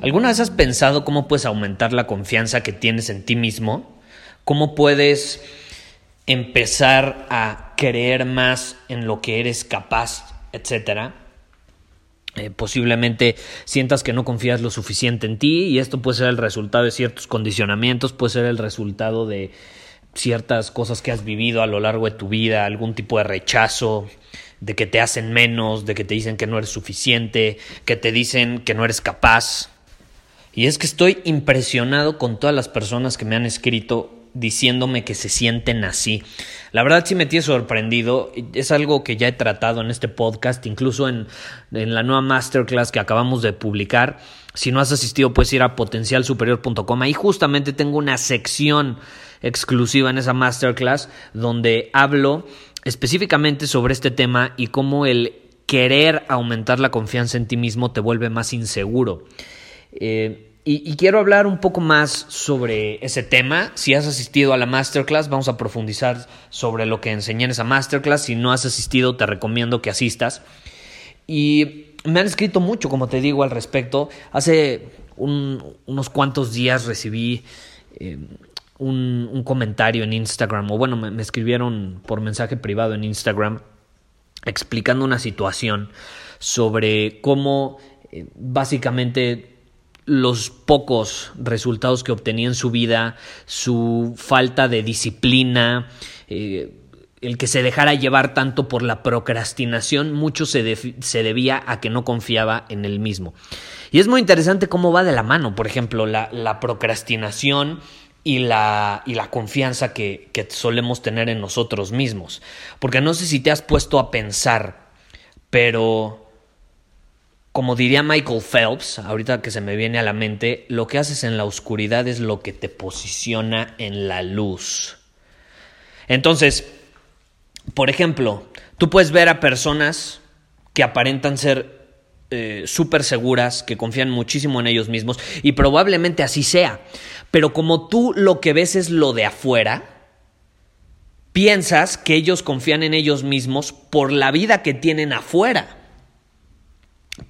¿Alguna vez has pensado cómo puedes aumentar la confianza que tienes en ti mismo? ¿Cómo puedes empezar a creer más en lo que eres capaz, etcétera? Eh, posiblemente sientas que no confías lo suficiente en ti y esto puede ser el resultado de ciertos condicionamientos, puede ser el resultado de ciertas cosas que has vivido a lo largo de tu vida, algún tipo de rechazo, de que te hacen menos, de que te dicen que no eres suficiente, que te dicen que no eres capaz. Y es que estoy impresionado con todas las personas que me han escrito diciéndome que se sienten así. La verdad sí me tiene sorprendido, es algo que ya he tratado en este podcast, incluso en, en la nueva masterclass que acabamos de publicar. Si no has asistido, puedes ir a potencialsuperior.com. Ahí justamente tengo una sección exclusiva en esa masterclass donde hablo específicamente sobre este tema y cómo el querer aumentar la confianza en ti mismo te vuelve más inseguro. Eh, y, quiero hablar un poco más sobre ese tema. Si has asistido a la masterclass, vamos a profundizar sobre lo que enseñé en esa masterclass. Si no has asistido, te recomiendo que asistas. Y me han escrito mucho, como te digo, al respecto. Hace unos cuantos días recibí eh, un, comentario en Instagram, o bueno, me, escribieron por mensaje privado en Instagram explicando una situación sobre cómo eh, básicamente los pocos resultados que obtenía en su vida, su falta de disciplina, eh, el que se dejara llevar tanto por la procrastinación, mucho se, se, debía a que no confiaba en él mismo. Y es muy interesante cómo va de la mano, por ejemplo, la, la procrastinación y la, y la confianza que, que solemos tener en nosotros mismos. Porque no sé si te has puesto a pensar, pero como diría Michael Phelps, ahorita que se me viene a la mente, lo que haces en la oscuridad es lo que te posiciona en la luz. Entonces, por ejemplo, tú puedes ver a personas que aparentan ser eh, súper seguras, que confían muchísimo en ellos mismos, y probablemente así sea. Pero como tú lo que ves es lo de afuera, piensas que ellos confían en ellos mismos por la vida que tienen afuera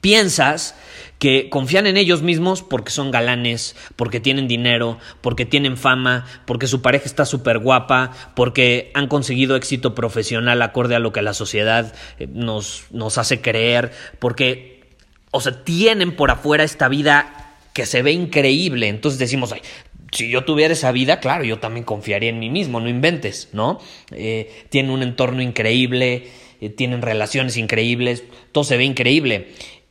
piensas que confían en ellos mismos porque son galanes, porque tienen dinero, porque tienen fama, porque su pareja está súper guapa, porque han conseguido éxito profesional acorde a lo que la sociedad eh, nos, nos hace creer, porque, o sea, tienen por afuera esta vida que se ve increíble. Entonces decimos, ay, si yo tuviera esa vida, claro, yo también confiaría en mí mismo, no inventes, ¿no? Eh, tienen un entorno increíble, eh, tienen relaciones increíbles, todo se ve increíble.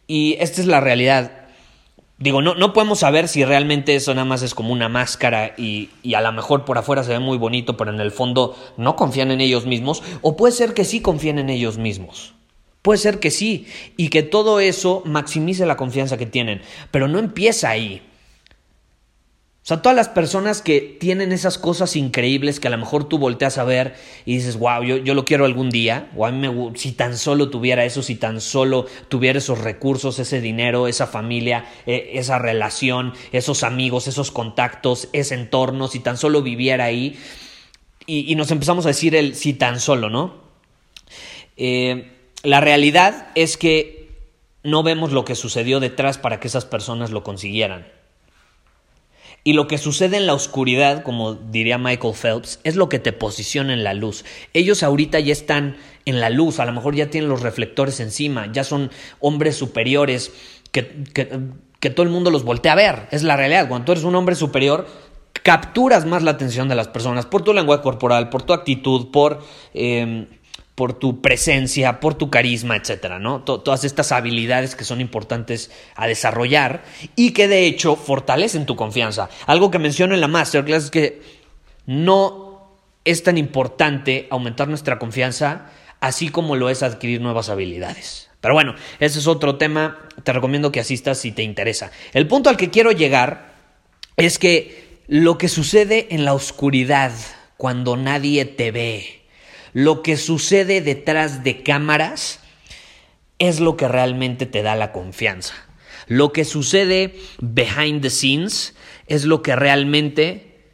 Y esta es la realidad. Digo, no, no podemos saber si realmente eso nada más es como una máscara y, y, a lo mejor por afuera se ve muy bonito, pero en el fondo no confían en ellos mismos. O puede ser que sí confíen en ellos mismos. Puede ser que sí. Y que todo eso maximice la confianza que tienen. Pero no empieza ahí. O sea, todas las personas que tienen esas cosas increíbles que a lo mejor tú volteas a ver y dices, wow, yo, yo lo quiero algún día, o a mí me, si tan solo tuviera eso, si tan solo tuviera esos recursos, ese dinero, esa familia, e, esa relación, esos amigos, esos contactos, ese entorno, si tan solo viviera ahí, y, nos empezamos a decir el si tan solo, ¿no? Eh, la realidad es que no vemos lo que sucedió detrás para que esas personas lo consiguieran. Y lo que sucede en la oscuridad, como diría Michael Phelps, es lo que te posiciona en la luz. Ellos ahorita ya están en la luz, a lo mejor ya tienen los reflectores encima, ya son hombres superiores que, que, todo el mundo los voltea a ver. Es la realidad. Cuando tú eres un hombre superior, capturas más la atención de las personas por tu lenguaje corporal, por tu actitud, por, em, por tu presencia, por tu carisma, etcétera, ¿no? todas estas habilidades que son importantes a desarrollar y que de hecho fortalecen tu confianza. Algo que menciono en la masterclass es que no es tan importante aumentar nuestra confianza así como lo es adquirir nuevas habilidades. Pero bueno, ese es otro tema, te recomiendo que asistas si te interesa. El punto al que quiero llegar es que lo que sucede en la oscuridad, cuando nadie te ve, lo que sucede detrás de cámaras, es lo que realmente te da la confianza. Lo que sucede behind the scenes es lo que realmente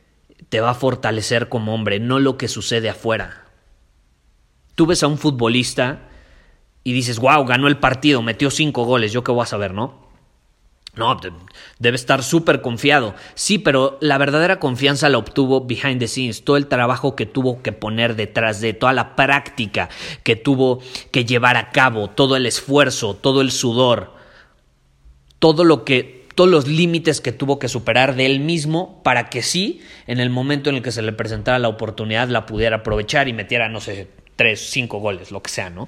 te va a fortalecer como hombre, no lo que sucede afuera. Tú ves a un futbolista y dices, wow, ganó el partido, metió cinco goles, yo qué voy a saber, ¿no? No, debe estar súper confiado. Sí, pero la verdadera confianza la obtuvo behind the scenes, todo el trabajo que tuvo que poner detrás de, toda la práctica que tuvo que llevar a cabo, todo el esfuerzo, todo el sudor, todo lo que, todos los límites que tuvo que superar de él mismo para que sí, en el momento en el que se le presentara la oportunidad, la pudiera aprovechar y metiera, no sé, tres, cinco goles, lo que sea, ¿no?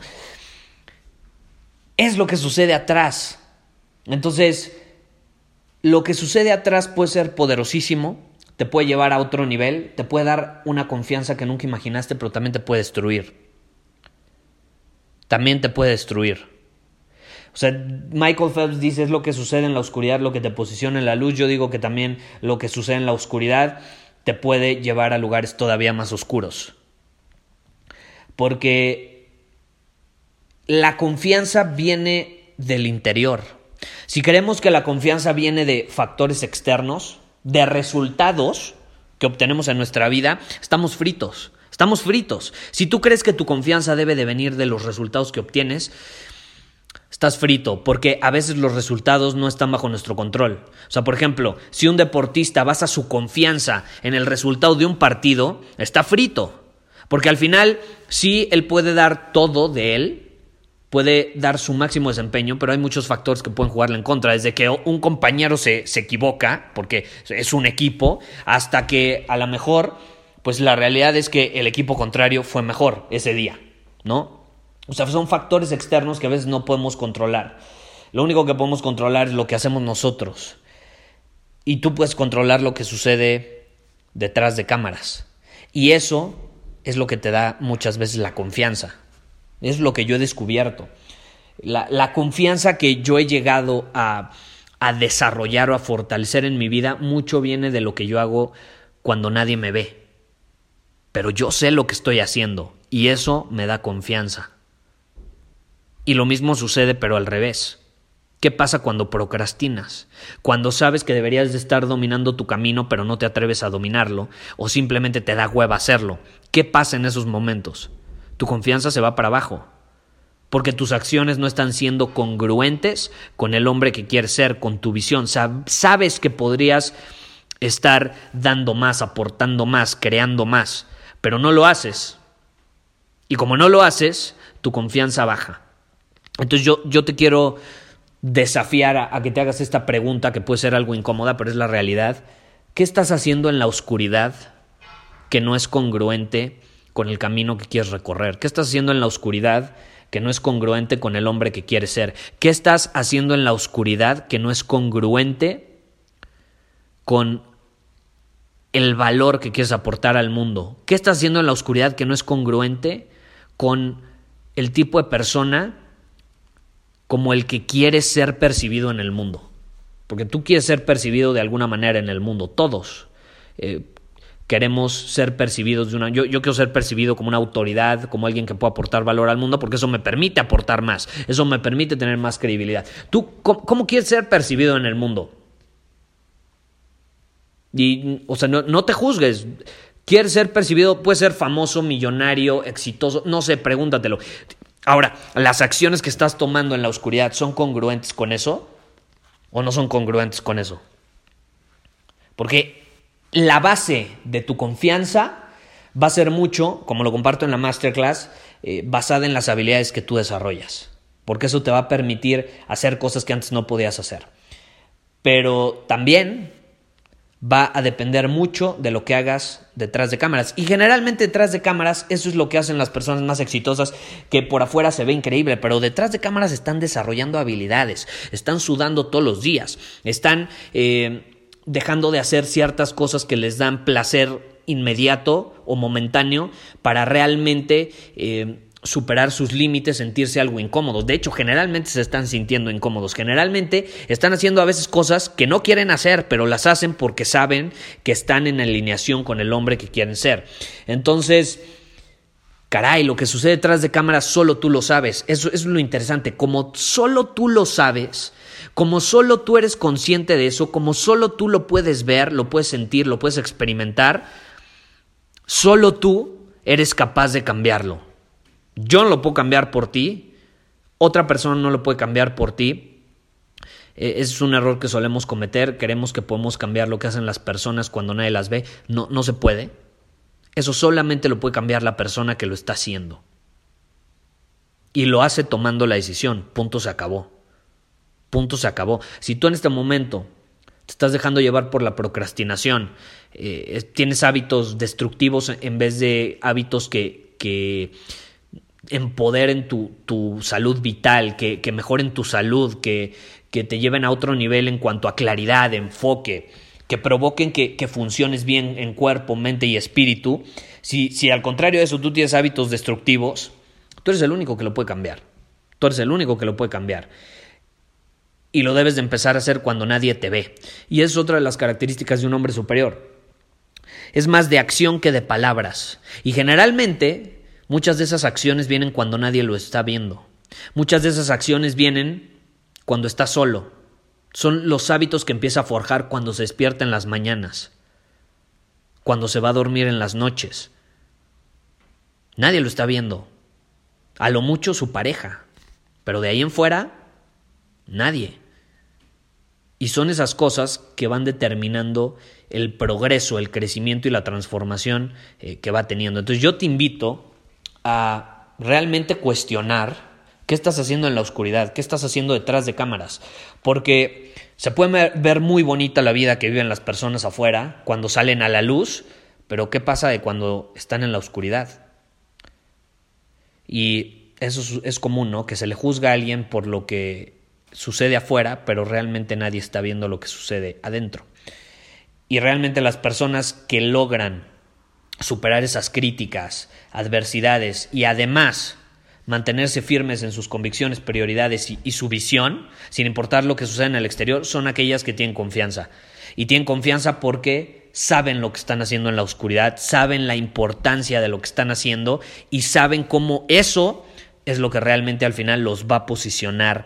Es lo que sucede atrás. Entonces, lo que sucede atrás puede ser poderosísimo, te puede llevar a otro nivel, te puede dar una confianza que nunca imaginaste, pero también te puede destruir. También te puede destruir. O sea, Michael Phelps dice es lo que sucede en la oscuridad, lo que te posiciona en la luz. Yo digo que también lo que sucede en la oscuridad te puede llevar a lugares todavía más oscuros. Porque la confianza viene del interior. Si creemos que la confianza viene de factores externos, de resultados que obtenemos en nuestra vida, estamos fritos. Estamos fritos. Si tú crees que tu confianza debe de venir de los resultados que obtienes, estás frito, porque a veces los resultados no están bajo nuestro control. O sea, por ejemplo, si un deportista basa su confianza en el resultado de un partido, está frito. Porque al final, sí, él puede dar todo de él, puede dar su máximo desempeño, pero hay muchos factores que pueden jugarle en contra. Desde que un compañero se, se equivoca, porque es un equipo, hasta que a lo mejor, pues la realidad es que el equipo contrario fue mejor ese día, ¿no? O sea, son factores externos que a veces no podemos controlar. Lo único que podemos controlar es lo que hacemos nosotros. Y tú puedes controlar lo que sucede detrás de cámaras. Y eso es lo que te da muchas veces la confianza. Es lo que yo he descubierto. La, confianza que yo he llegado a, desarrollar o a fortalecer en mi vida, mucho viene de lo que yo hago cuando nadie me ve. Pero yo sé lo que estoy haciendo y eso me da confianza. Y lo mismo sucede pero al revés. ¿Qué pasa cuando procrastinas? Cuando sabes que deberías de estar dominando tu camino pero no te atreves a dominarlo o simplemente te da hueva hacerlo. ¿Qué pasa en esos momentos? Tu confianza se va para abajo porque tus acciones no están siendo congruentes con el hombre que quieres ser, con tu visión. Sabes que podrías estar dando más, aportando más, creando más, pero no lo haces. Y como no lo haces, tu confianza baja. Entonces yo, yo te quiero desafiar a, que te hagas esta pregunta que puede ser algo incómoda, pero es la realidad. ¿Qué estás haciendo en la oscuridad que no es congruente con el camino que quieres recorrer? ¿Qué estás haciendo en la oscuridad que no es congruente con el hombre que quieres ser? ¿Qué estás haciendo en la oscuridad que no es congruente con el valor que quieres aportar al mundo? ¿Qué estás haciendo en la oscuridad que no es congruente con el tipo de persona como el que quiere ser percibido en el mundo. Porque tú quieres ser percibido de alguna manera en el mundo, todos. Eh, queremos ser percibidos de una... Yo, quiero ser percibido como una autoridad, como alguien que pueda aportar valor al mundo, porque eso me permite aportar más, eso me permite tener más credibilidad. ¿Tú cómo, quieres ser percibido en el mundo? Y, o sea, no, no te juzgues. ¿Quieres ser percibido? Puede ser famoso, millonario, exitoso, no sé, pregúntatelo. Ahora, ¿las acciones que estás tomando en la oscuridad son congruentes con eso? ¿O no son congruentes con eso? Porque la base de tu confianza va a ser mucho, como lo comparto en la masterclass, eh, basada en las habilidades que tú desarrollas. Porque eso te va a permitir hacer cosas que antes no podías hacer. Pero también va a depender mucho de lo que hagas detrás de cámaras. Y generalmente detrás de cámaras, eso es lo que hacen las personas más exitosas, que por afuera se ve increíble, pero detrás de cámaras están desarrollando habilidades, están sudando todos los días, están eh, dejando de hacer ciertas cosas que les dan placer inmediato o momentáneo para realmente... Eh, superar sus límites, sentirse algo incómodos. De hecho, generalmente se están sintiendo incómodos. Generalmente están haciendo a veces cosas que no quieren hacer, pero las hacen porque saben que están en alineación con el hombre que quieren ser. Entonces, caray, lo que sucede detrás de cámara solo tú lo sabes. Eso, es lo interesante. Como solo tú lo sabes, como solo tú eres consciente de eso, como solo tú lo puedes ver, lo puedes sentir, lo puedes experimentar, solo tú eres capaz de cambiarlo. Yo no lo puedo cambiar por ti, otra persona no lo puede cambiar por ti. Eh, es un error que solemos cometer, queremos que podemos cambiar lo que hacen las personas cuando nadie las ve. No, no se puede. Eso solamente lo puede cambiar la persona que lo está haciendo. Y lo hace tomando la decisión. Punto se acabó. Punto se acabó. Si tú en este momento te estás dejando llevar por la procrastinación, eh, tienes hábitos destructivos en vez de hábitos que, empoderen tu, salud vital, que, mejoren tu salud, que, te lleven a otro nivel en cuanto a claridad, enfoque, que provoquen que, que funciones bien en cuerpo, mente y espíritu. Si, si al contrario de eso tú tienes hábitos destructivos, tú eres el único que lo puede cambiar. Tú eres el único que lo puede cambiar. Y lo debes de empezar a hacer cuando nadie te ve. Y es otra de las características de un hombre superior. Es más de acción que de palabras. Y generalmente Muchas de esas acciones vienen cuando nadie lo está viendo. Muchas de esas acciones vienen cuando está solo. Son los hábitos que empieza a forjar cuando se despierta en las mañanas, cuando se va a dormir en las noches. Nadie lo está viendo. A lo mucho su pareja. Pero de ahí en fuera, nadie. Y son esas cosas que van determinando el progreso, el crecimiento y la transformación eh, que va teniendo. Entonces yo te invito a realmente cuestionar qué estás haciendo en la oscuridad, qué estás haciendo detrás de cámaras, porque se puede ver muy bonita la vida que viven las personas afuera cuando salen a la luz, pero ¿qué pasa de cuando están en la oscuridad? Y eso es, común, ¿no? Que se le juzga a alguien por lo que sucede afuera, pero realmente nadie está viendo lo que sucede adentro. Y realmente las personas que logran superar esas críticas, adversidades y además mantenerse firmes en sus convicciones, prioridades y, su visión, sin importar lo que suceda en el exterior, son aquellas que tienen confianza. Y tienen confianza porque saben lo que están haciendo en la oscuridad, saben la importancia de lo que están haciendo y saben cómo eso es lo que realmente al final los va a posicionar